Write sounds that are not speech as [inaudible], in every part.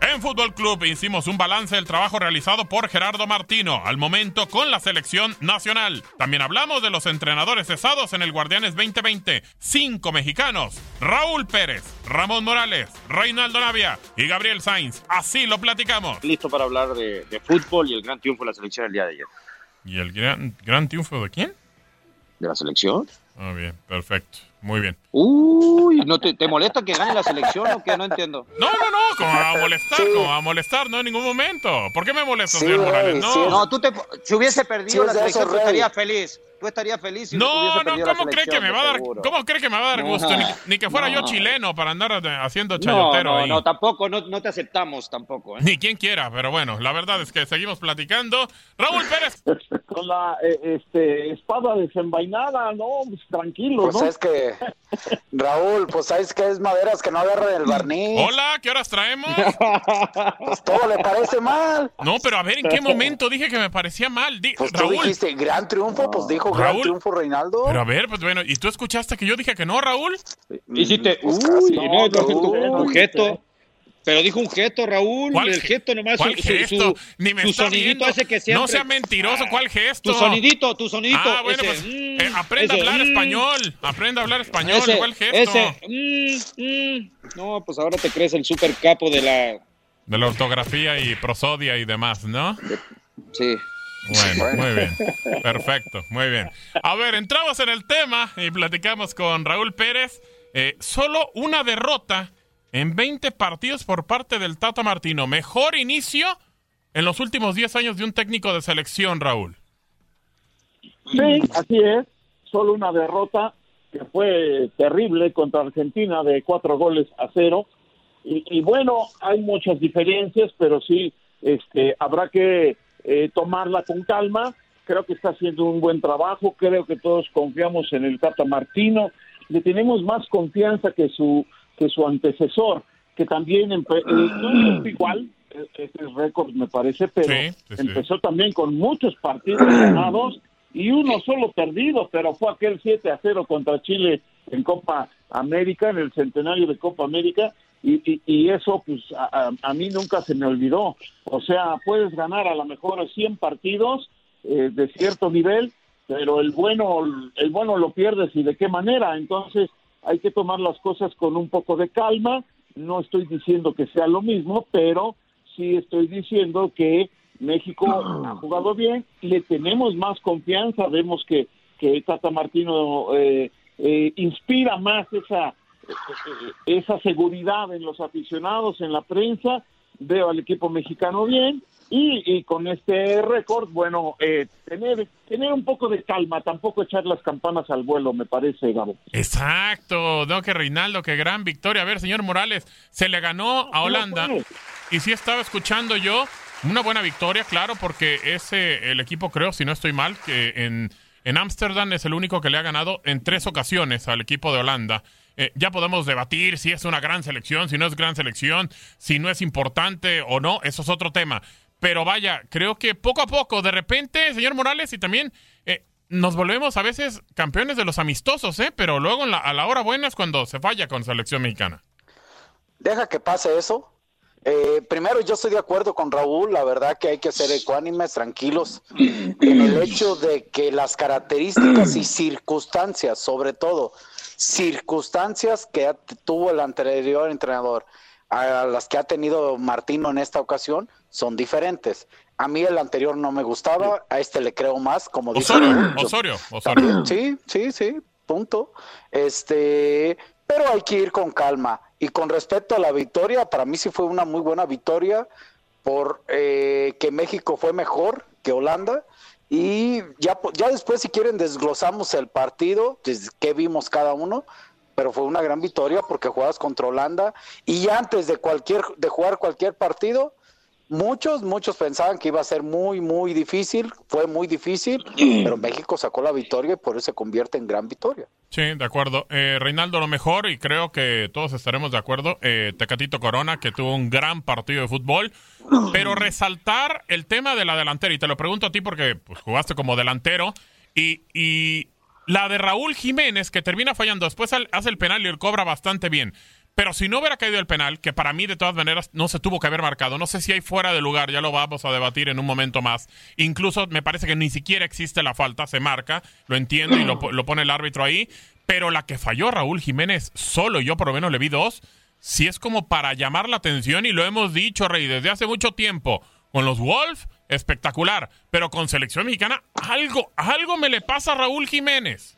En Fútbol Club hicimos un balance del trabajo realizado por Gerardo Martino al momento con la selección nacional. También hablamos de los entrenadores cesados en el Guardianes 2020. Cinco mexicanos: Raúl Pérez, Ramón Morales, Reinaldo Navia y Gabriel Sainz. Así lo platicamos. Listo para hablar de, de fútbol y el gran triunfo de la selección el día de ayer. ¿Y el gran, gran triunfo de quién? ¿De la selección? Ah, bien, perfecto. Muy bien. Uy, ¿no te, te molesta que gane la selección o qué? No entiendo. No, no, no, como va a molestar, como va a molestar, no en ningún momento. ¿Por qué me molesta, señor Morales? No, No, tú te, si hubiese perdido Sí, la selección, tú estarías feliz. Tú estarías feliz si no, no, ¿cómo cree que me va a dar, cómo cree que me va a dar No. gusto? Ni, ni que fuera yo No. chileno para andar haciendo No, chayotero no, ahí. no, tampoco, no, no te aceptamos tampoco. ¿eh? Ni quien quiera, pero bueno, la verdad es que seguimos platicando. Raúl Pérez, [laughs] Con la eh, este, espada desenvainada, no, pues, tranquilo, Pues ¿no? es que, [laughs] Raúl, pues sabes que es maderas que no agarran el barniz. hola, ¿qué horas traemos? Pues todo le parece mal. No, pero a ver, ¿en qué momento dije que me parecía mal? Di- Pues tú Raúl, dijiste gran triunfo, pues dijo gran Raúl. triunfo Reinaldo. pero a ver, pues bueno, ¿y tú escuchaste que yo dije que no, Raúl? Hiciste, Pues uy, casi. no, no, No, tu, Pero dijo un gesto, Raúl. ¿Cuál el ge- gesto nomás. ¿Cuál su, su- gesto? su- Ni me su está sonidito ese que siempre. No sea mentiroso, ¿cuál gesto? Tu sonidito, tu sonidito. Ah, bueno, ese, pues mm, eh, aprenda a ese, hablar mm, español. Aprenda a hablar español. Ese, ¿Cuál gesto? ese, mm, mm. No, pues ahora te crees el super capo de la. De la ortografía y prosodia y demás, ¿no? Sí. Bueno, muy bien. [laughs] Perfecto, muy bien. A ver, entramos en el tema y platicamos con Raúl Pérez. Eh, solo una derrota en 20 partidos por parte del Tata Martino. Mejor inicio en los últimos 10 años de un técnico de selección, Raúl. Sí, así es. Solo una derrota que fue terrible contra Argentina de cuatro goles a cero. Y, bueno, hay muchas diferencias, pero sí, este, habrá que eh, tomarla con calma. Creo que está haciendo un buen trabajo. Creo que todos confiamos en el Tata Martino. Le tenemos más confianza que su que su antecesor, que también empe- eh, no igual. Este es récord, me parece, pero Sí, sí, sí. empezó también con muchos partidos [clears throat] ganados y uno solo perdido, pero fue aquel 7 a 0 contra Chile en Copa América, en el centenario de Copa América, y, y- y eso pues a, a- a mí nunca se me olvidó. O sea, puedes ganar a lo mejor 100 partidos eh, de cierto nivel, pero el bueno, el bueno lo pierdes y de qué manera. Entonces hay que tomar las cosas con un poco de calma. No estoy diciendo que sea lo mismo, pero sí estoy diciendo que México ha jugado bien, le tenemos más confianza, vemos que, que Tata Martino eh, eh, inspira más esa, esa seguridad en los aficionados, en la prensa, veo al equipo mexicano bien, Y, con este récord, bueno, eh, tener, tener un poco de calma, tampoco echar las campanas al vuelo, me parece, Gabo. Exacto, no, que Reinaldo, qué gran victoria. A ver, señor Morales, se le ganó a Holanda. Y sí estaba escuchando yo, una buena victoria, claro, porque ese, el equipo, creo, si no estoy mal, que en en Ámsterdam es el único que le ha ganado en tres ocasiones al equipo de Holanda. Eh, ya podemos debatir si es una gran selección, si no es gran selección, si no es importante o no, eso es otro tema. Pero vaya, creo que poco a poco, de repente, señor Morales, y también eh, nos volvemos a veces campeones de los amistosos, ¿eh? pero luego a la hora buena es cuando se falla con selección mexicana. Deja que pase eso, eh, primero, yo estoy de acuerdo con Raúl, la verdad que hay que ser ecuánimes, tranquilos, en el hecho de que las características y circunstancias, sobre todo, circunstancias que tuvo el anterior entrenador a las que ha tenido Martino en esta ocasión son diferentes. A mí el anterior no me gustaba, a este le creo más, como dice Osorio, Osorio, Osorio. Sí, sí, sí, punto. Este, pero hay que ir con calma. Y con respecto a la victoria, para mí sí fue una muy buena victoria por eh, que México fue mejor que Holanda. Y ya, ya después, si quieren, desglosamos el partido, que vimos cada uno, pero fue una gran victoria porque jugabas contra Holanda y antes de cualquier de jugar cualquier partido Muchos, muchos pensaban que iba a ser muy, muy difícil, fue muy difícil, [clears throat] pero México sacó la victoria y por eso se convierte en gran victoria. Sí, de acuerdo. Eh, Reinaldo, lo mejor, y creo que todos estaremos de acuerdo, eh, Tecatito Corona, que tuvo un gran partido de fútbol, pero [clears throat] resaltar el tema de la delantera, y te lo pregunto a ti porque pues, jugaste como delantero, y, y la de Raúl Jiménez, que termina fallando, después hace el penal y el cobra bastante bien. Pero si no hubiera caído el penal, que para mí de todas maneras no se tuvo que haber marcado, no sé si hay fuera de lugar, ya lo vamos a debatir en un momento más. Incluso me parece que ni siquiera existe la falta, se marca, lo entiendo y lo, pone el árbitro ahí. Pero la que falló Raúl Jiménez solo, yo por lo menos le vi dos, si es como para llamar la atención y lo hemos dicho, Rey, desde hace mucho tiempo. Con los Wolves, espectacular. Pero con selección mexicana, algo, algo me le pasa a Raúl Jiménez.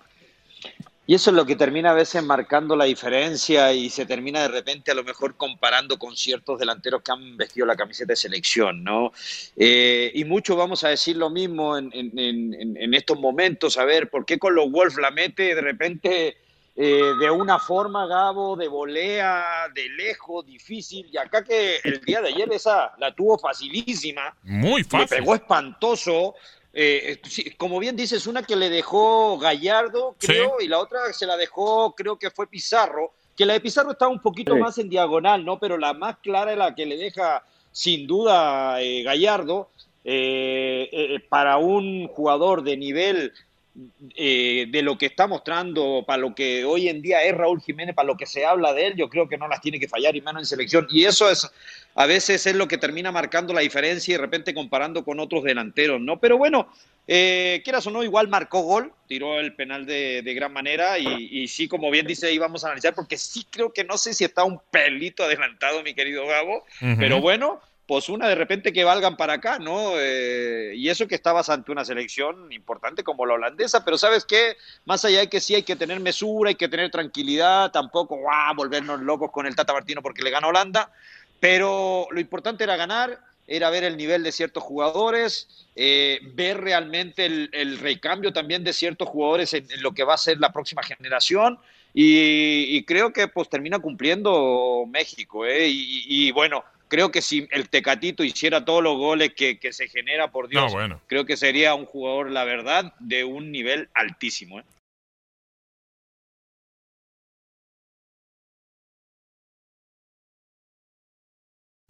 Y eso es lo que termina a veces marcando la diferencia y se termina de repente a lo mejor comparando con ciertos delanteros que han vestido la camiseta de selección, ¿no? Eh, y mucho vamos a decir lo mismo en, estos momentos, a ver, ¿por qué con los Wolves la mete de repente eh, de una forma, Gabo, de volea, de lejos, difícil? Y acá que el día de ayer esa la tuvo facilísima. Muy fácil. Le pegó espantoso. Eh, como bien dices, una que le dejó Gallardo, creo, y la otra se la dejó, creo que fue Pizarro, que la de Pizarro estaba un poquito más en diagonal, ¿no? Pero la más clara es la que le deja, sin duda, eh, Gallardo. Eh, para un jugador de nivel eh, de lo que está mostrando, para lo que hoy en día es Raúl Jiménez, para lo que se habla de él, yo creo que no las tiene que fallar y menos en selección. Y eso es, a veces es lo que termina marcando la diferencia y de repente comparando con otros delanteros, ¿no? Pero bueno, eh, quieras o no, igual marcó gol, tiró el penal de, gran manera y, sí, como bien dice, íbamos a analizar, porque sí creo que no sé si está un pelito adelantado, mi querido Gabo, pero bueno, pues una de repente que valgan para acá, ¿no? Eh, y eso que estabas ante una selección importante como la holandesa, pero ¿sabes qué? Más allá de que sí hay que tener mesura, hay que tener tranquilidad, tampoco, ¡guau!, volvernos locos con el Tata Martino porque le gana Holanda, pero lo importante era ganar, era ver el nivel de ciertos jugadores, eh, ver realmente el, recambio también de ciertos jugadores en, lo que va a ser la próxima generación. Y, creo que pues termina cumpliendo México, ¿eh? y bueno, creo que si el Tecatito hiciera todos los goles que, se genera, por Dios, creo que sería un jugador, la verdad, de un nivel altísimo. ¿eh?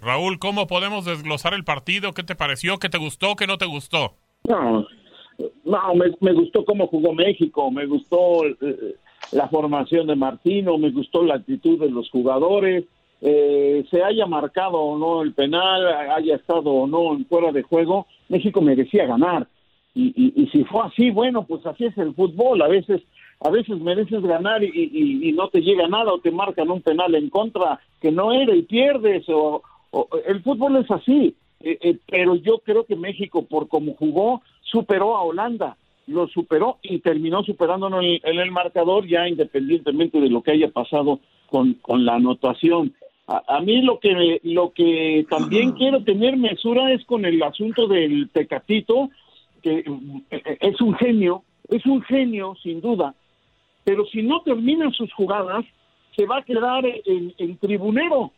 Raúl, ¿cómo podemos desglosar el partido? ¿Qué te pareció? ¿Qué te gustó? ¿Qué no te gustó? No, no me, gustó cómo jugó México, me gustó eh, la formación de Martino, me gustó la actitud de los jugadores, eh, se haya marcado o no el penal, haya estado o no en fuera de juego, México merecía ganar. Y, y, y, si fue así, bueno, pues así es el fútbol. A veces, a veces mereces ganar y, y, no te llega nada o te marcan un penal en contra que no era y pierdes. O, el fútbol es así. Eh, eh, pero yo creo que México, por como jugó, superó a Holanda lo superó y terminó superándonos en, en el marcador ya independientemente de lo que haya pasado con, con la anotación. A, mí lo que lo que también quiero tener mesura es con el asunto del Tecatito, que eh, es un genio, es un genio sin duda, pero si no terminan sus jugadas, se va a quedar en, tribunero,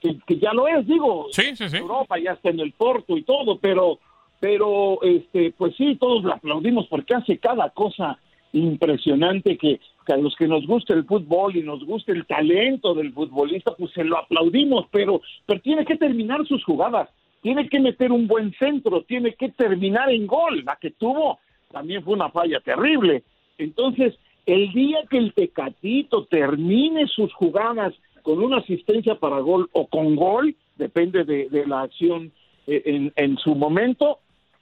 que, ya lo es, digo, sí, sí, sí. Europa ya está en el Porto y todo, pero pero este pues sí todos lo aplaudimos porque hace cada cosa impresionante que, a los que nos gusta el fútbol y nos gusta el talento del futbolista pues se lo aplaudimos pero pero tiene que terminar sus jugadas tiene que meter un buen centro tiene que terminar en gol la que tuvo también fue una falla terrible entonces el día que el Tecatito termine sus jugadas con una asistencia para gol o con gol depende de, de la acción eh, en, en su momento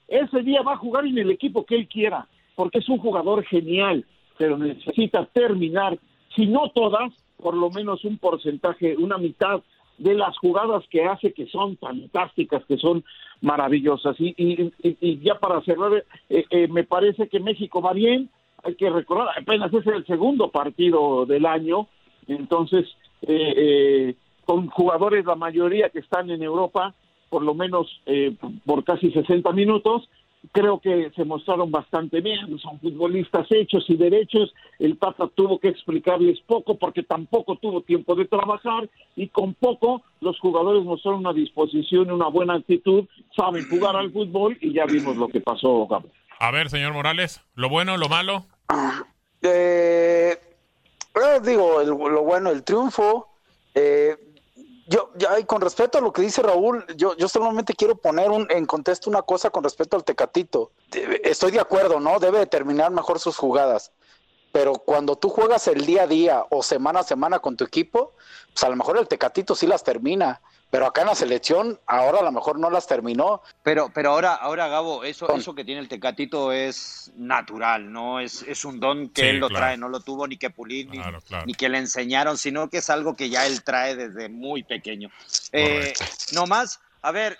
ese día va a jugar en el equipo que él quiera, porque es un jugador genial, pero necesita terminar, si no todas, por lo menos un porcentaje, una mitad de las jugadas que hace que son fantásticas, que son maravillosas. Y, y, ya para cerrar, eh, eh, me parece que México va bien, hay que recordar, apenas es el segundo partido del año, entonces eh, con jugadores la mayoría que están en Europa, por lo menos eh, por casi 60 minutos. Creo que se mostraron bastante bien, son futbolistas hechos y derechos. El Tata tuvo que explicarles poco porque tampoco tuvo tiempo de trabajar y con poco los jugadores mostraron una disposición y una buena actitud, saben jugar al fútbol y ya vimos lo que pasó. A ver, señor Morales, lo bueno, lo malo. Eh, digo, lo bueno, el triunfo. Eh, yo, ya, y con respecto a lo que dice Raúl, yo, yo solamente quiero poner un, en contexto una cosa con respecto al Tecatito. Estoy de acuerdo, ¿no? Debe determinar mejor sus jugadas. Pero cuando tú juegas el día a día o semana a semana con tu equipo, pues a lo mejor el Tecatito sí las termina pero acá en la selección ahora a lo mejor no las terminó. Pero, pero ahora, ahora Gabo, eso, eso que tiene el Tecatito es natural, no es, es un don que él lo trae, no lo tuvo ni que pulir ni, que le enseñaron, sino que es algo que ya él trae desde muy pequeño. Eh, no más, a ver,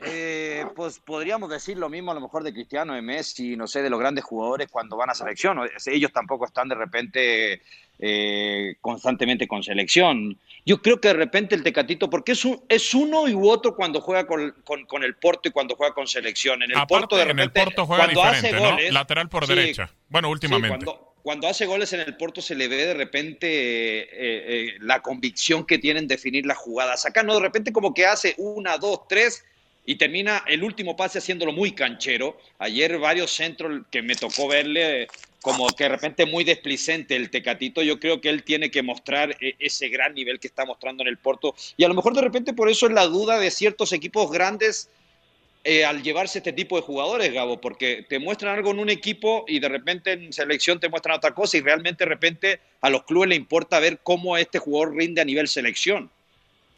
eh, pues podríamos decir lo mismo a lo mejor de Cristiano, de Messi, no sé, de los grandes jugadores cuando van a selección. Ellos tampoco están de repente eh, constantemente con selección. Yo creo que de repente el Tecatito, porque es, un, es uno y otro cuando juega con, con, el Porto y cuando juega con selección. En el Porto de repente, en el Porto juega diferente, ¿no? Lateral por derecha. Bueno, últimamente. cuando, hace goles en el Porto se le ve de repente eh, eh, la convicción que tiene en definir las jugadas. Acá no, de repente como que hace una, dos, tres y termina el último pase haciéndolo muy canchero. Ayer varios centros que me tocó verle como que de repente muy desplicente el Tecatito, yo creo que él tiene que mostrar eh, ese gran nivel que está mostrando en el Porto y a lo mejor de repente por eso es la duda de ciertos equipos grandes eh, al llevarse este tipo de jugadores, Gabo, porque te muestran algo en un equipo y de repente en selección te muestran otra cosa y realmente de repente a los clubes le importa ver cómo este jugador rinde a nivel selección.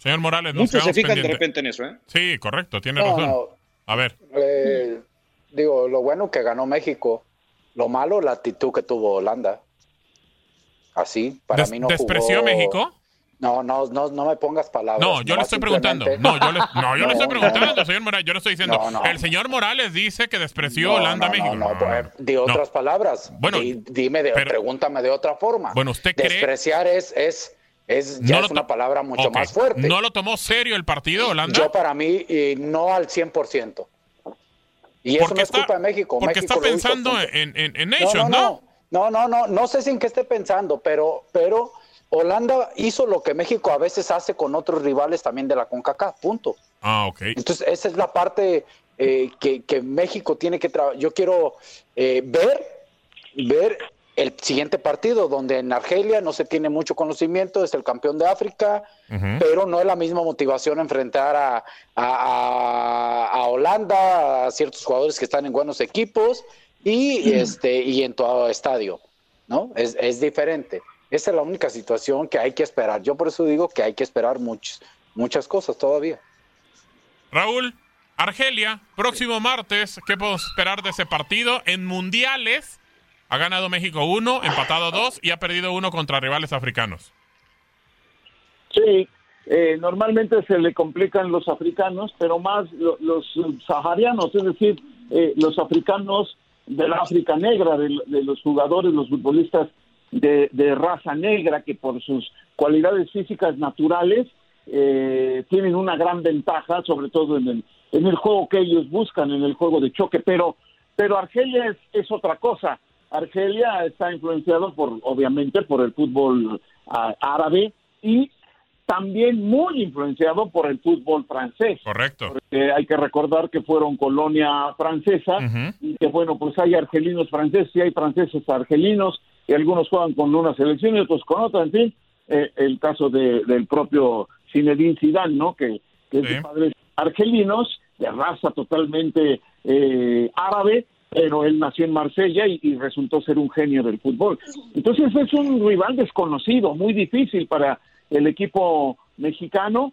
Señor Morales, no se fijan de repente en eso, ¿eh? Sí, correcto, tiene razón. A ver. Eh, digo, lo bueno que ganó México lo malo, la actitud que tuvo Holanda. Así, para mí no ¿Despreció México? No, no, no, no me pongas palabras. No, yo le estoy preguntando. No, yo le, no, yo le [laughs] estoy preguntando, señor Morales. Yo le estoy diciendo. el señor Morales dice que despreció Holanda a México. No, no, pues, de otras palabras. Bueno, dime, de, pregúntame de otra forma. Bueno, usted cree. Despreciar es, es, es ya es una palabra mucho más fuerte. ¿No lo tomó serio el partido, Holanda? Yo, para mí, no al 100%. Y eso no es culpa de México. Porque está pensando en, en, Nations, no no, no no, no, sé si en qué esté pensando, pero, pero Holanda hizo lo que México a veces hace con otros rivales también de la CONCACAF, punto. Ah, ok. Entonces, esa es la parte eh, que, que, México tiene que trabajar. Yo quiero eh, ver, ver el siguiente partido, donde en Argelia no se tiene mucho conocimiento, es el campeón de África, pero no es la misma motivación enfrentar a, a, Holanda, a ciertos jugadores que están en buenos equipos y, este, y en todo estadio. ¿no? Es, es diferente. Esa es la única situación que hay que esperar. Yo por eso digo que hay que esperar muchos, muchas cosas todavía. Raúl, Argelia, próximo martes, ¿qué podemos esperar de ese partido? En mundiales ha ganado México uno, empatado dos y ha perdido uno contra rivales africanos. Sí, eh, normalmente se le complican los africanos, pero más los saharianos, es decir, eh, los africanos de la África negra, de, los jugadores, los futbolistas de, raza negra, que por sus cualidades físicas naturales eh, tienen una gran ventaja, sobre todo en el, en el juego que ellos buscan, en el juego de choque, pero, pero Argelia es otra cosa. Argelia está influenciado por, obviamente, por el fútbol ah, árabe y también muy influenciado por el fútbol francés. Correcto. Porque hay que recordar que fueron colonia francesa y que, bueno, pues hay argelinos franceses y hay franceses argelinos y algunos juegan con una selección y otros con otra, en fin. Eh, el caso de, del propio Zinedine Zidane, ¿no? Que, es de padres argelinos, de raza totalmente eh, árabe, pero él nació en Marsella y, resultó ser un genio del fútbol. Entonces es un rival desconocido, muy difícil para el equipo mexicano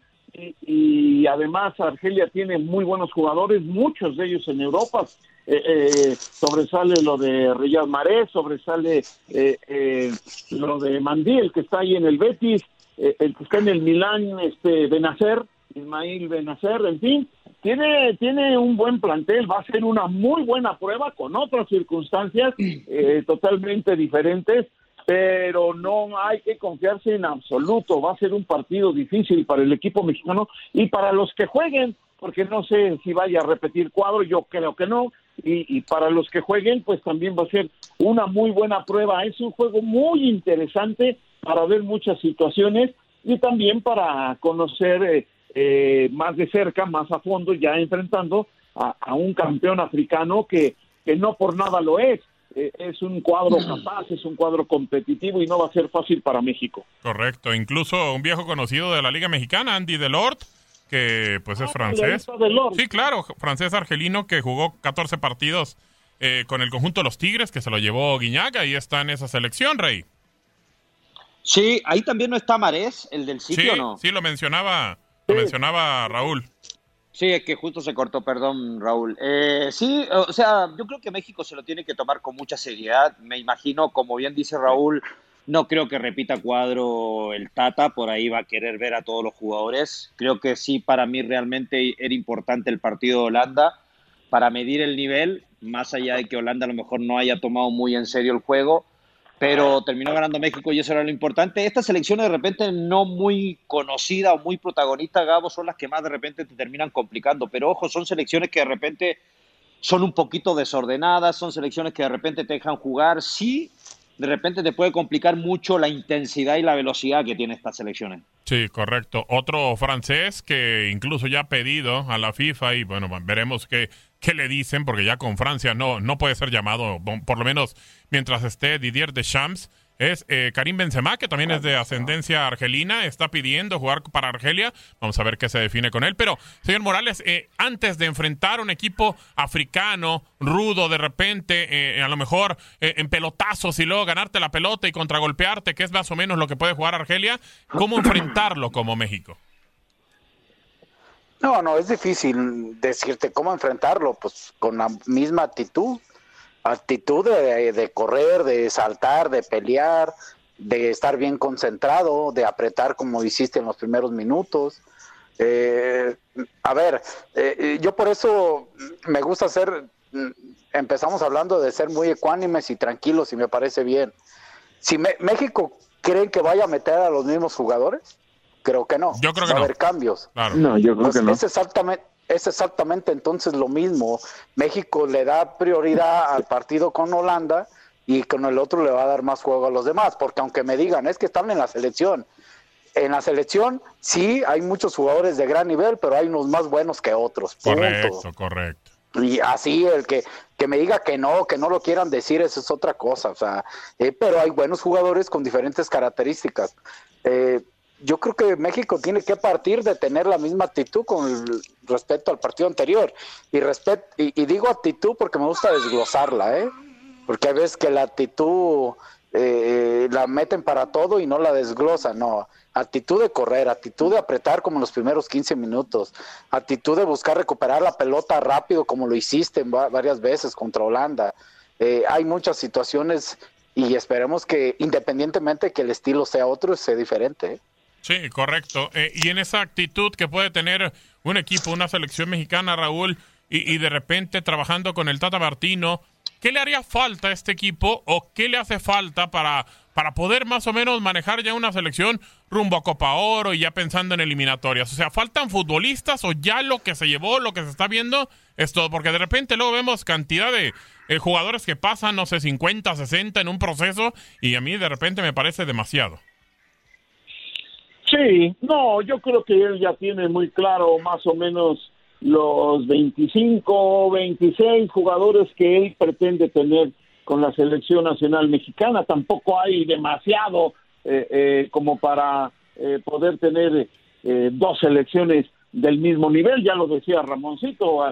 y, además Argelia tiene muy buenos jugadores, muchos de ellos en Europa. Eh, eh, sobresale lo de Riyad Mahrez, sobresale eh, lo de Mandí, el que está ahí en el Betis, el que está en el Milán, este Benacer, Ismail Benacer, en fin, tiene, tiene un buen plantel, va a ser una muy buena prueba con otras circunstancias [clears throat] totalmente diferentes pero no hay que confiarse en absoluto. Va a ser un partido difícil para el equipo mexicano y para los que jueguen, porque no sé si vaya a repetir cuadro, yo creo que no. Y, para los que jueguen, pues también va a ser una muy buena prueba. Es un juego muy interesante para ver muchas situaciones y también para conocer eh, eh, más de cerca, más a fondo, ya enfrentando a, a un campeón africano que, que no por nada lo es eh, es un cuadro capaz, es un cuadro competitivo y no va a ser fácil para México. Correcto, incluso un viejo conocido de la Liga Mexicana, Andy Delort, que pues es ah, francés. Sí, claro, francés argelino que jugó 14 partidos eh, con el conjunto de los Tigres, que se lo llevó Guiñaga y está en esa selección, Rey. Sí, ahí también no está Marés, el del sitio, ¿no? Sí, lo mencionaba, lo mencionaba Raúl. Sí, es que justo se cortó, perdón, Raúl. Eh, sí, o sea, yo creo que México se lo tiene que tomar con mucha seriedad. Me imagino, como bien dice Raúl, no creo que repita cuadro el Tata, por ahí va a querer ver a todos los jugadores. Creo que sí, para mí realmente era importante el partido de Holanda para medir el nivel, más allá de que Holanda a lo mejor no haya tomado muy en serio el juego pero terminó ganando México y eso era lo importante. Estas selecciones de repente no muy conocidas o muy protagonistas, Gabo, son las que más de repente te terminan complicando, pero ojo, son selecciones que de repente son un poquito desordenadas, son selecciones que de repente te dejan jugar, sí, de repente te puede complicar mucho la intensidad y la velocidad que tiene estas selecciones. Sí, correcto. Otro francés que incluso ya ha pedido a la FIFA y bueno, veremos qué, qué le dicen, porque ya con Francia no, no puede ser llamado, por lo menos mientras esté Didier Deschamps es eh, Karim Benzema, que también es de ascendencia argelina, está pidiendo jugar para Argelia. Vamos a ver qué se define con él. Pero, señor Morales, eh, antes de enfrentar un equipo africano, rudo, de repente, eh, a lo mejor en pelotazos y luego ganarte la pelota y contragolpearte, que es más o menos lo que puede jugar Argelia, ¿cómo [clears throat] enfrentarlo como México? No, no, es difícil decirte cómo enfrentarlo, pues con la misma actitud actitud de, correr, de saltar, de pelear, de estar bien concentrado, de apretar como hiciste en los primeros minutos. Eh, a ver, eh, yo por eso me gusta ser, empezamos hablando de ser muy ecuánimes y tranquilos y me parece bien. Si México cree que vaya a meter a los mismos jugadores, creo que no. Yo creo que Va a haber cambios. No, yo creo pues que no. Es exactamente, es exactamente entonces lo mismo. México le da prioridad al partido con Holanda y con el otro le va a dar más juego a los demás, porque aunque me digan, es que están en la selección. En la selección sí hay muchos jugadores de gran nivel, pero hay unos más buenos que otros. Correcto, correcto. Y así el que, que me diga que no, que no lo quieran decir, eso es otra cosa. O sea, eh, pero hay buenos jugadores con diferentes características. Eh, yo creo que México tiene que partir de tener la misma actitud con respecto al partido anterior. Y, y, digo actitud porque me gusta desglosarla, ¿eh? Porque hay veces que la actitud eh, la meten para todo y no la desglosan, no. Actitud de correr, actitud de apretar como en los primeros 15 minutos, actitud de buscar recuperar la pelota rápido como lo hiciste varias veces contra Holanda. Eh, hay muchas situaciones y esperemos que independientemente que el estilo sea otro, sea diferente. ¿eh? Sí, correcto. y en esa actitud que puede tener un equipo, una selección mexicana, Raúl, y, y de repente trabajando con el Tata Martino, ¿Qué le haría falta a este equipo o qué le hace falta para, para poder más o menos manejar ya una selección rumbo a Copa Oro y ya pensando en eliminatorias? O sea, ¿faltan futbolistas o ya lo que se llevó, lo que se está viendo es todo? Porque de repente luego vemos cantidad de eh, jugadores que pasan, no sé, 50, 60 en un proceso y a mí de repente me parece demasiado. Sí, no, yo creo que él ya tiene muy claro más o menos los 25 o 26 jugadores que él pretende tener con la selección nacional mexicana. Tampoco hay demasiado eh, eh, como para eh, poder tener dos selecciones del mismo nivel, ya lo decía Ramoncito.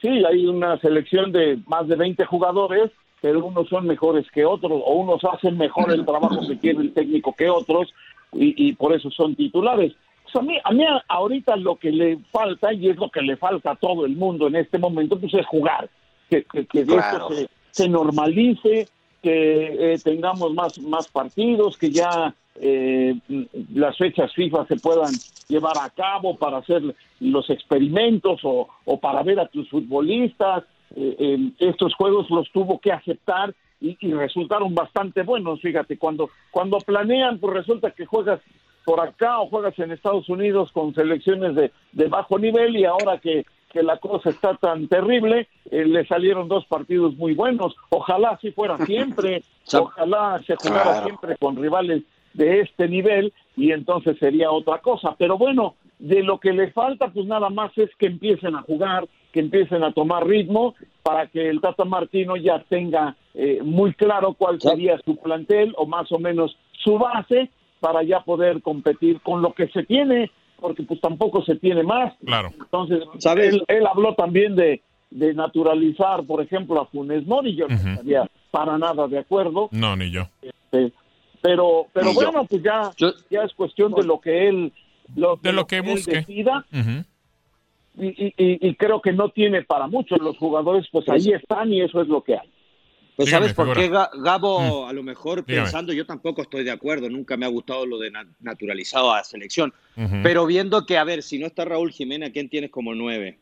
Sí, hay una selección de más de 20 jugadores, pero unos son mejores que otros, o unos hacen mejor el trabajo que quiere el técnico que otros, y, y por eso son titulares. A mí, a mí ahorita lo que le falta, y es lo que le falta a todo el mundo en este momento, pues es jugar, que, que, esto se, normalice, que eh, tengamos más, más partidos, que ya eh, las fechas FIFA se puedan llevar a cabo para hacer los experimentos o, o para ver a tus futbolistas. Eh, estos juegos los tuvo que aceptar y, y, resultaron bastante buenos. Fíjate, cuando, cuando planean, pues resulta que juegas por acá o juegas en Estados Unidos con selecciones de, de bajo nivel y ahora que, que la cosa está tan terrible, eh, le salieron dos partidos muy buenos. Ojalá así fuera [laughs] siempre, ojalá se jugara siempre con rivales de este nivel y entonces sería otra cosa. Pero bueno, de lo que le falta, pues nada más es que empiecen a jugar, que empiecen a tomar ritmo para que el Tata Martino ya tenga eh, muy claro cuál sería su plantel o más o menos su base para ya poder competir con lo que se tiene, porque pues tampoco se tiene más. Claro. Entonces, Él, habló también de, de naturalizar, por ejemplo, a Funes Mori, yo no estaría para nada de acuerdo. No, ni yo. Este, pero pero bueno, pues ya, ya es cuestión de lo que él lo, de, lo que, busque. decida. y, y, y, creo que no tiene para muchos los jugadores, pues ahí están y eso es lo que hay. Pues ¿Sabes por qué, Gabo? Mm. A lo mejor pensando, yo tampoco estoy de acuerdo, nunca me ha gustado lo de naturalizado a selección. Pero viendo que, a ver, si no está Raúl Jiménez, ¿quién tienes como nueve?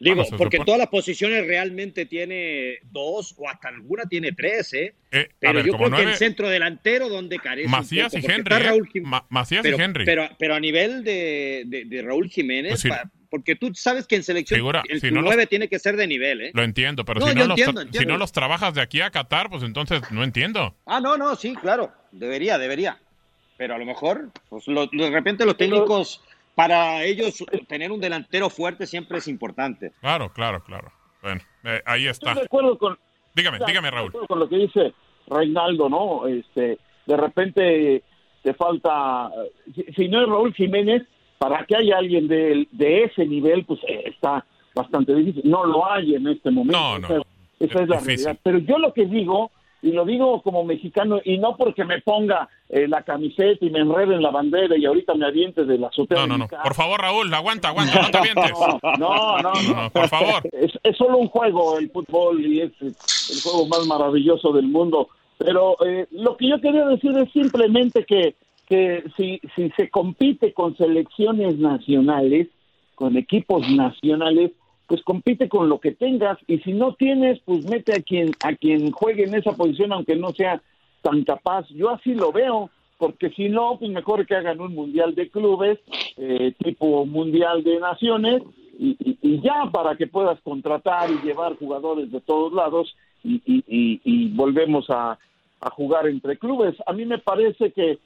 Digo, porque todas las posiciones realmente tiene dos o hasta alguna tiene tres, ¿eh? eh pero yo creo que el centro delantero donde carece. Macías y Henry. ¿eh? Macías pero, y Henry. Pero, a nivel de, de, Raúl Jiménez, pues porque tú sabes que en selección el si 9 tiene que ser de nivel, ¿eh? Lo entiendo, pero si, no los si no los trabajas de aquí a Qatar, pues entonces no entiendo. Ah, no, no, sí, claro, debería, debería. Pero a lo mejor, pues de repente los técnicos, para ellos tener un delantero fuerte siempre es importante. Claro, claro, claro. Bueno, eh, ahí está. Estoy de acuerdo con... Dígame, dígame, Raúl. Con lo que dice Reinaldo, ¿no? Este, de repente te falta, si no es Raúl Jiménez, para que haya alguien de, de ese nivel, pues eh, está bastante difícil. No lo hay en este momento. No, no. Esa, es, la realidad. Pero yo lo que digo, y lo digo como mexicano, y no porque me ponga eh, la camiseta y me enrede en la bandera y ahorita me aviente de la azotea. No, no, no. Por favor, Raúl, aguanta, aguanta, no te avientes. [laughs] No, no, no. por favor. [laughs] Es, es, solo un juego el fútbol y es el juego más maravilloso del mundo. Pero eh, lo que yo quería decir es simplemente que que si, si se compite con selecciones nacionales, con equipos nacionales, pues compite con lo que tengas y si no tienes, pues mete a quien a quien juegue en esa posición aunque no sea tan capaz. Yo así lo veo, porque si no, pues mejor que hagan un mundial de clubes, eh, tipo mundial de naciones y, y, ya para que puedas contratar y llevar jugadores de todos lados y, y volvemos a, a jugar entre clubes. A mí me parece que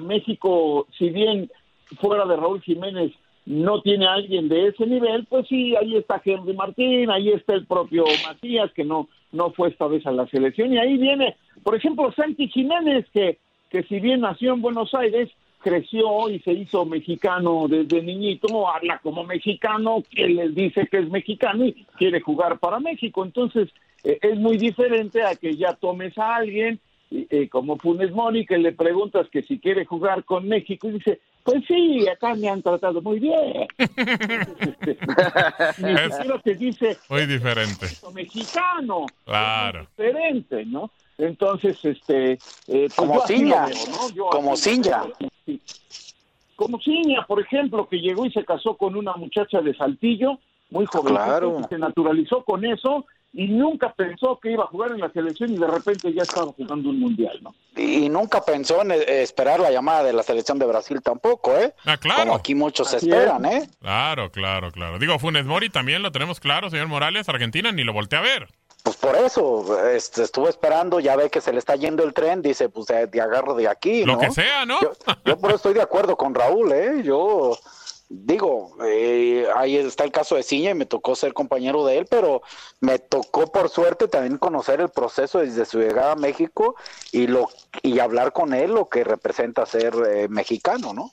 México, si bien fuera de Raúl Jiménez no tiene a alguien de ese nivel, pues sí, ahí está Henry Martín, ahí está el propio Matías, que no, no fue esta vez a la selección, y ahí viene, por ejemplo, Santi Jiménez, que, que si bien nació en Buenos Aires, creció y se hizo mexicano desde niñito, habla como mexicano, que les dice que es mexicano y quiere jugar para México. Entonces, eh, es muy diferente a que ya tomes a alguien eh, como Funes Mori que le preguntas que si quiere jugar con México y dice, pues sí, acá me han tratado muy bien. [laughs] Ni te dice, muy diferente. Mexicano. Claro. Diferente, ¿no? Entonces, este... Eh, pues como Ciña, como Ciña. Como Ciña, por ejemplo, que llegó y se casó con una muchacha de Saltillo, muy joven, claro. se naturalizó con eso y nunca pensó que iba a jugar en la selección y de repente ya estaba jugando un mundial, ¿no? Y nunca pensó en eh, esperar la llamada de la selección de Brasil tampoco, ¿eh? Ah, claro. Como aquí muchos esperan, ¿eh? Claro, claro, claro. Digo, Funes Mori también lo tenemos claro, señor Morales, Argentina ni lo volteé a ver. Pues por eso, este, estuvo esperando, ya ve que se le está yendo el tren, dice, pues de, agarro de aquí, Lo que sea, ¿no? Yo, yo por eso estoy de acuerdo con Raúl, ¿eh? Yo digo, eh, ahí está el caso de Ciña y me tocó ser compañero de él, pero me tocó por suerte también conocer el proceso desde su llegada a México y lo y hablar con él lo que representa ser eh, mexicano, ¿no?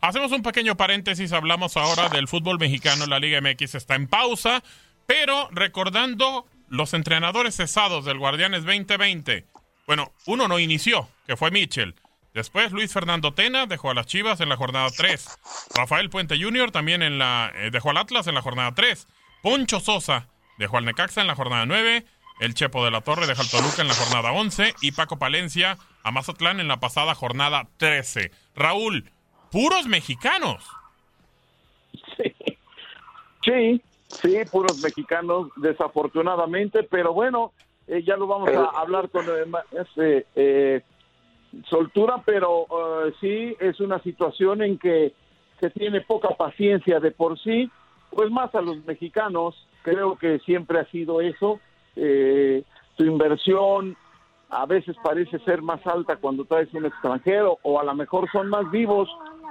Hacemos un pequeño paréntesis, hablamos ahora del fútbol mexicano, la Liga MX está en pausa, pero recordando los entrenadores cesados del Guardianes 2020. Bueno, uno no inició, que fue Mitchell. Después Luis Fernando Tena dejó a las Chivas en la jornada 3. Rafael Puente Jr. también en la, eh, dejó al Atlas en la jornada 3. Poncho Sosa dejó al Necaxa en la jornada 9. El Chepo de la Torre dejó al Toluca en la jornada 11. Y Paco Palencia a Mazatlán en la pasada jornada 13. Raúl, puros mexicanos. Sí, sí, puros mexicanos, desafortunadamente, pero bueno, eh, ya lo vamos a hablar con este, eh, soltura, pero eh, sí es una situación en que se tiene poca paciencia de por sí, pues más a los mexicanos, creo que siempre ha sido eso, su inversión a veces parece ser más alta cuando traes un extranjero o a lo mejor son más vivos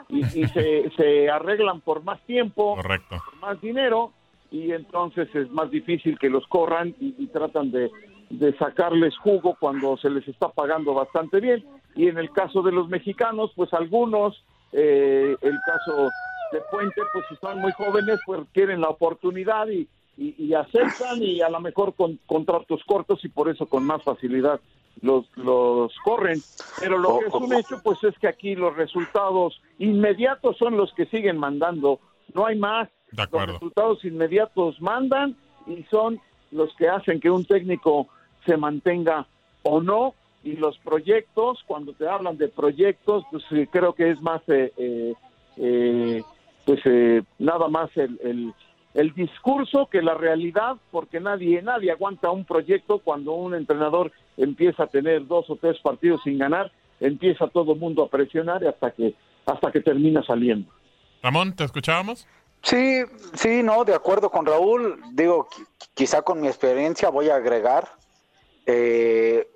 y, se, se, arreglan por más tiempo, Correcto. por más dinero, y entonces es más difícil que los corran y, tratan de, de, sacarles jugo cuando se les está pagando bastante bien. Y en el caso de los mexicanos, pues algunos, eh, el caso de Puente, pues si son muy jóvenes, pues quieren la oportunidad y, y, aceptan y a lo mejor con contratos cortos y por eso con más facilidad los, los corren. Pero lo que es un hecho, pues es que aquí los resultados inmediatos son los que siguen mandando. No hay más. Los resultados inmediatos mandan y son los que hacen que un técnico se mantenga o no. Y los proyectos, cuando te hablan de proyectos, pues eh, creo que es más, eh, eh, pues nada más el el discurso que la realidad, porque nadie, nadie aguanta un proyecto cuando un entrenador empieza a tener dos o tres partidos sin ganar, empieza todo el mundo a presionar hasta que, hasta que termina saliendo. Ramón, ¿te escuchábamos? Sí, sí, no, de acuerdo con Raúl. Digo, quizá con mi experiencia voy a agregar eh,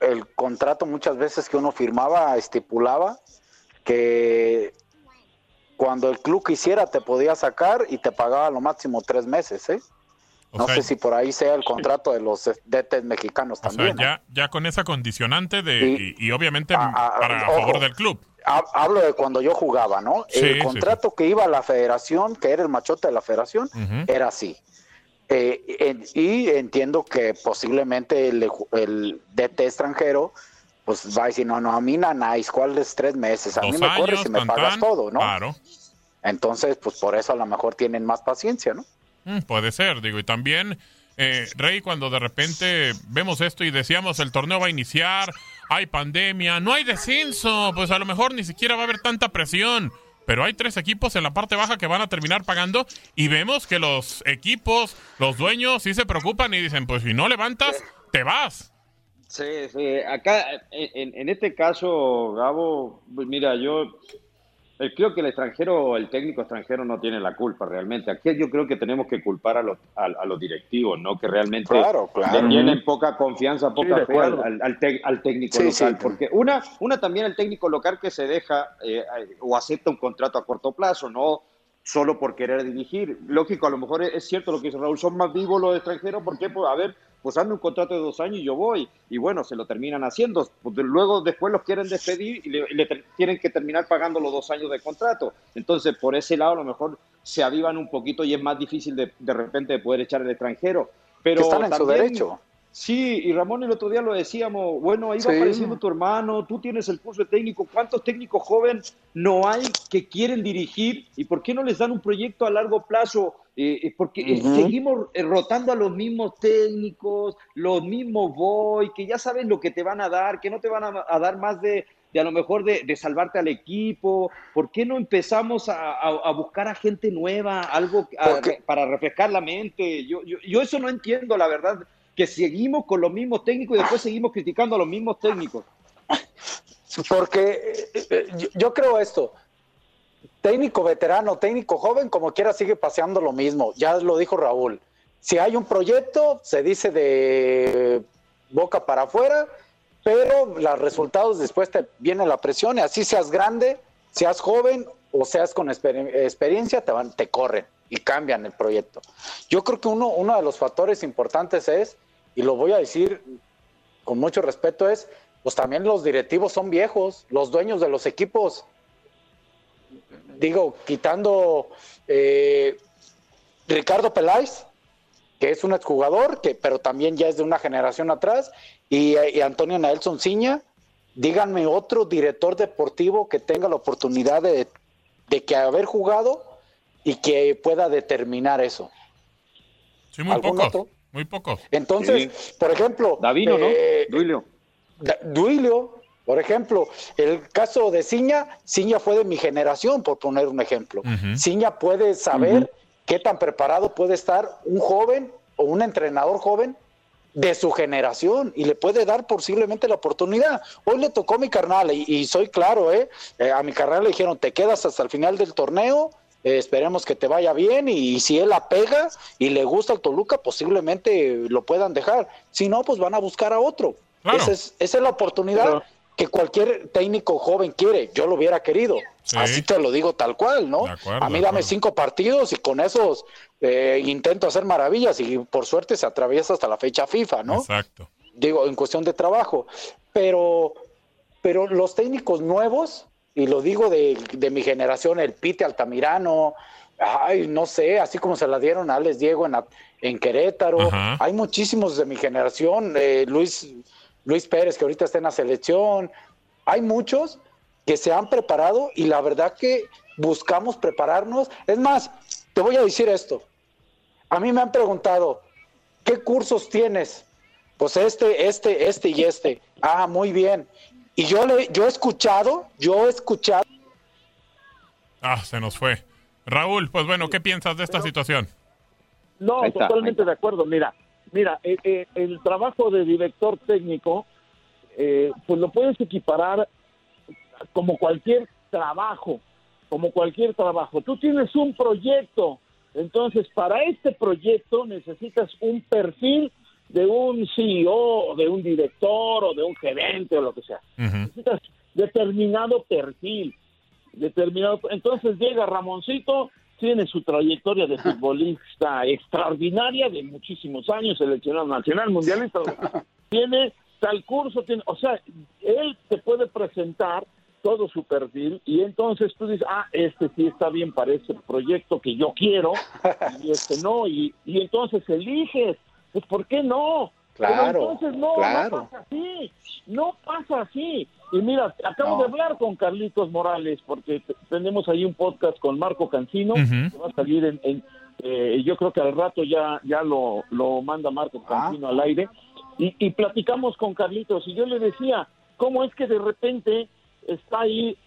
el contrato muchas veces que uno firmaba estipulaba que cuando el club quisiera te podía sacar y te pagaba lo máximo tres meses, ¿eh? no sé si por ahí sea el contrato de los DTs mexicanos también. ya, ya con esa condicionante de y, obviamente para favor del club. Hablo de cuando yo jugaba, ¿no? el contrato que iba a la federación, que era el machote de la federación, era así. Eh, y entiendo que posiblemente el, el DT extranjero pues va a decir, no, no, a mí nanáis, ¿cuáles tres meses? A mí me corres y me pagas todo, ¿no? Claro. Entonces, pues por eso a lo mejor tienen más paciencia, ¿no? Mm, puede ser, digo, y también, eh, Rey, cuando de repente vemos esto y decíamos el torneo va a iniciar, hay pandemia, no hay descenso, pues a lo mejor ni siquiera va a haber tanta presión. pero hay tres equipos en la parte baja que van a terminar pagando y vemos que los equipos, los dueños sí se preocupan y dicen, pues si no levantas, te vas. Sí, sí. Acá, en, en este caso, Gabo, pues mira, yo eh, creo que el extranjero, el técnico extranjero no tiene la culpa realmente. Aquí yo creo que tenemos que culpar a los, a, los directivos, ¿no? Que realmente tienen poca confianza, poca fe al, al, técnico local. Porque una, una también el técnico local que se deja eh, o acepta un contrato a corto plazo, ¿no? Solo por querer dirigir. Lógico, a lo mejor es, cierto lo que dice Raúl, son más vivos los extranjeros porque, pues, a ver, pues hazme un contrato de dos años y yo voy. Y bueno, se lo terminan haciendo. luego después los quieren despedir y le, tienen que terminar pagando los dos años de contrato. Entonces, por ese lado, a lo mejor se avivan un poquito y es más difícil de, de repente de poder echar el extranjero. Pero están en su derecho. Sí, y Ramón el otro día lo decíamos, bueno, ahí va apareciendo tu hermano, tú tienes el curso de técnico, ¿cuántos técnicos jóvenes no hay que quieren dirigir y por qué no les dan un proyecto a largo plazo? Eh, eh, porque eh, seguimos rotando a los mismos técnicos, los mismos voy, que ya saben lo que te van a dar, que no te van a, dar más de, de, a lo mejor de, salvarte al equipo. ¿Por qué no empezamos a, buscar a gente nueva, algo para refrescar la mente? Yo, yo, yo eso no entiendo, la verdad que seguimos con los mismos técnicos y después seguimos criticando a los mismos técnicos. Porque eh, eh, yo creo esto, técnico veterano, técnico joven, como quiera sigue paseando lo mismo, ya lo dijo Raúl. Si hay un proyecto, se dice de boca para afuera, pero los resultados después te viene la presión y así seas grande, seas joven o seas con experiencia, te, van, te corren y cambian el proyecto. Yo creo que uno, uno de los factores importantes es y lo voy a decir con mucho respeto, es, pues también los directivos son viejos, los dueños de los equipos, digo, quitando eh, Ricardo Peláez, que es un exjugador, que, pero también ya es de una generación atrás, y, Antonio Nelson Ciña, díganme otro director deportivo que tenga la oportunidad de, de que haber jugado y que pueda determinar eso. Sí, muy poco. Muy poco. Entonces, por ejemplo. Davino, ¿no? Eh, Duilio. Duilio, por ejemplo, el caso de Ciña, Ciña fue de mi generación, por poner un ejemplo. Ciña puede saber qué tan preparado puede estar un joven o un entrenador joven de su generación y le puede dar posiblemente la oportunidad. Hoy le tocó a mi carnal y, soy claro, ¿eh? ¿eh? A mi carnal le dijeron, te quedas hasta el final del torneo eh, esperemos que te vaya bien y, si él la pega y le gusta el Toluca, posiblemente lo puedan dejar. Si no, pues van a buscar a otro. Esa, es, la oportunidad que cualquier técnico joven quiere. Yo lo hubiera querido. Así te lo digo tal cual, ¿no? a mí dame cinco partidos y con esos eh, intento hacer maravillas y por suerte se atraviesa hasta la fecha FIFA, ¿no? Exacto. Digo, en cuestión de trabajo. Pero, pero los técnicos nuevos y lo digo de, mi generación, el Pite Altamirano, ay, no sé, así como se la dieron a Alex Diego en, en Querétaro, hay muchísimos de mi generación, eh, Luis, Luis Pérez, que ahorita está en la selección, hay muchos que se han preparado y la verdad que buscamos prepararnos. Es más, te voy a decir esto, a mí me han preguntado, ¿qué cursos tienes? Pues este, este, este y este. Ah, muy bien. Y yo, le, yo he escuchado, yo he escuchado. Ah, se nos fue. Raúl, pues bueno, ¿qué piensas de esta situación? No, totalmente de acuerdo. Mira, mira, eh, eh, el trabajo de director técnico, eh, pues lo puedes equiparar como cualquier trabajo, como cualquier trabajo. Tú tienes un proyecto, entonces para este proyecto necesitas un perfil de un CEO, de un director o de un gerente o lo que sea. Necesitas determinado perfil, determinado. Entonces llega Ramoncito, tiene su trayectoria de futbolista [laughs] extraordinaria de muchísimos años, seleccionado nacional, mundialista. [laughs] tiene tal curso, tiene, o sea, él te puede presentar todo su perfil y entonces tú dices, ah, este sí está bien para ese proyecto que yo quiero [laughs] y este no, y, y entonces eliges pues ¿por qué no? Claro, entonces no, no pasa así, no pasa así. Y mira, acabo de hablar con Carlitos Morales porque tenemos ahí un podcast con Marco Cancino que va a salir en, eh, yo creo que al rato ya ya lo, lo manda Marco ah. Cancino al aire y, y platicamos con Carlitos y yo le decía cómo es que de repente está ahí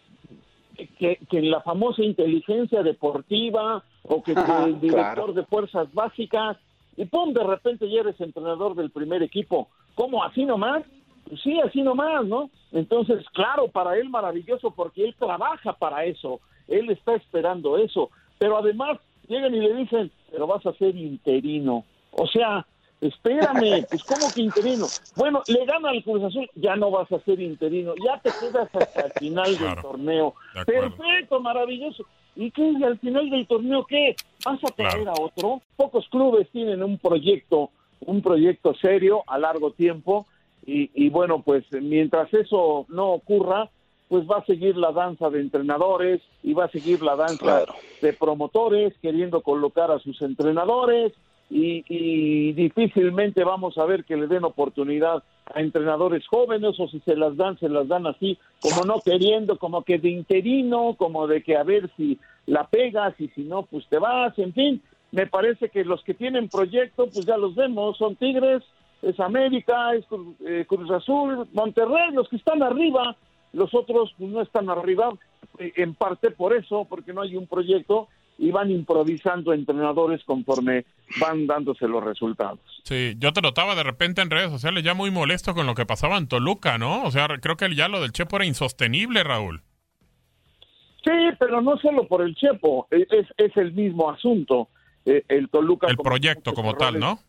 que, que en la famosa inteligencia deportiva o que, que [laughs] el director de fuerzas básicas y pum, de repente ya eres entrenador del primer equipo. ¿Cómo? ¿Así nomás? Pues sí, así nomás, ¿no? Entonces, claro, para él maravilloso porque él trabaja para eso, él está esperando eso, pero además llegan y le dicen, pero vas a ser interino. O sea, espérame, [laughs] pues ¿cómo que interino? Bueno, le gana al Cruz Azul, ya no vas a ser interino, ya te quedas hasta el final del torneo. Perfecto, maravilloso. ¿Y qué? ¿Y al final del torneo qué? ¿Vas a traer a otro? Pocos clubes tienen un proyecto, un proyecto serio a largo tiempo y, y bueno, pues mientras eso no ocurra, pues va a seguir la danza de entrenadores y va a seguir la danza de promotores queriendo colocar a sus entrenadores y, y, difícilmente vamos a ver que le den oportunidad a entrenadores jóvenes o si se las dan, se las dan así, como no queriendo, como que de interino, como de que a ver si la pegas y si no, pues te vas, en fin, me parece que los que tienen proyecto, pues ya los vemos, son Tigres, es América, es eh, Cruz Azul, Monterrey, los que están arriba, los otros pues, no están arriba, eh, en parte por eso, porque no hay un proyecto y van improvisando entrenadores conforme van dándose los resultados. Sí, yo te notaba de repente en redes sociales ya muy molesto con lo que pasaba en Toluca, ¿no? O sea, creo que ya lo del Chepo era insostenible, Raúl. Sí, pero no solo por el Chepo, e, es, es el mismo asunto. E, el Toluca... El proyecto como tal, ¿no?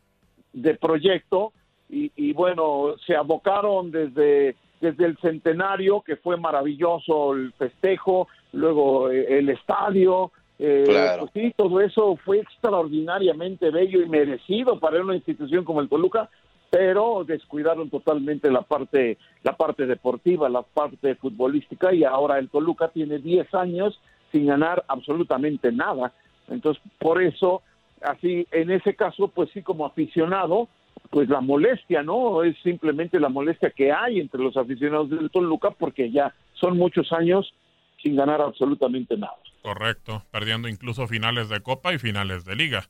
De proyecto, y, y bueno, se abocaron desde desde el centenario, que fue maravilloso el festejo, luego eh, el estadio, eh, pues sí, todo eso fue extraordinariamente bello y merecido para una institución como el Toluca, pero descuidaron totalmente la parte, la parte deportiva, la parte futbolística y ahora el Toluca tiene 10 años sin ganar absolutamente nada. Entonces, por eso, así, en ese caso, pues sí, como aficionado, pues la molestia, ¿no? Es simplemente la molestia que hay entre los aficionados del Toluca porque ya son muchos años sin ganar absolutamente nada. Correcto, perdiendo incluso finales de Copa y finales de Liga.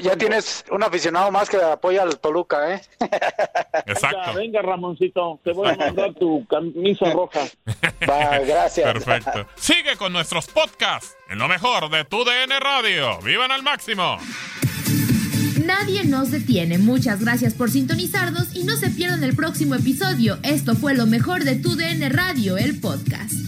Ya, tienes un aficionado más que apoya al Toluca, ¿eh? [laughs] Exacto. Venga, Ramoncito, te voy a mandar tu camisa roja. Va, gracias. Perfecto. Sigue con nuestros podcasts en lo mejor de tu DN Radio. ¡Vivan al máximo! Nadie nos detiene. Muchas gracias por sintonizarnos y no se pierdan el próximo episodio. Esto fue lo mejor de tu DN Radio, el podcast.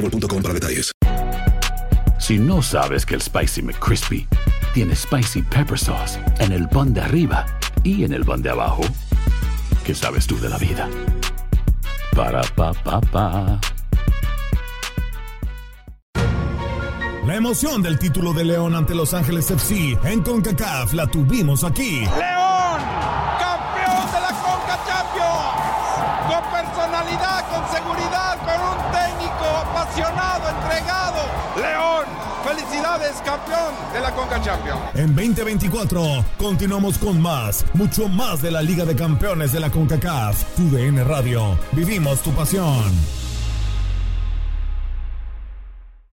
para detalles. Si no sabes que el Spicy McCrispy tiene Spicy Pepper Sauce en el pan de arriba y en el pan de abajo, ¿qué sabes tú de la vida? Para, pa, pa, pa. La emoción del título de León ante Los Ángeles FC en CONCACAF la tuvimos aquí. ¡León! Apasionado, entregado. ¡León! ¡Felicidades, campeón de la CONCA Champions! En 2024 continuamos con más, mucho más de la Liga de Campeones de la CONCACAF. Tu DN Radio. Vivimos tu pasión.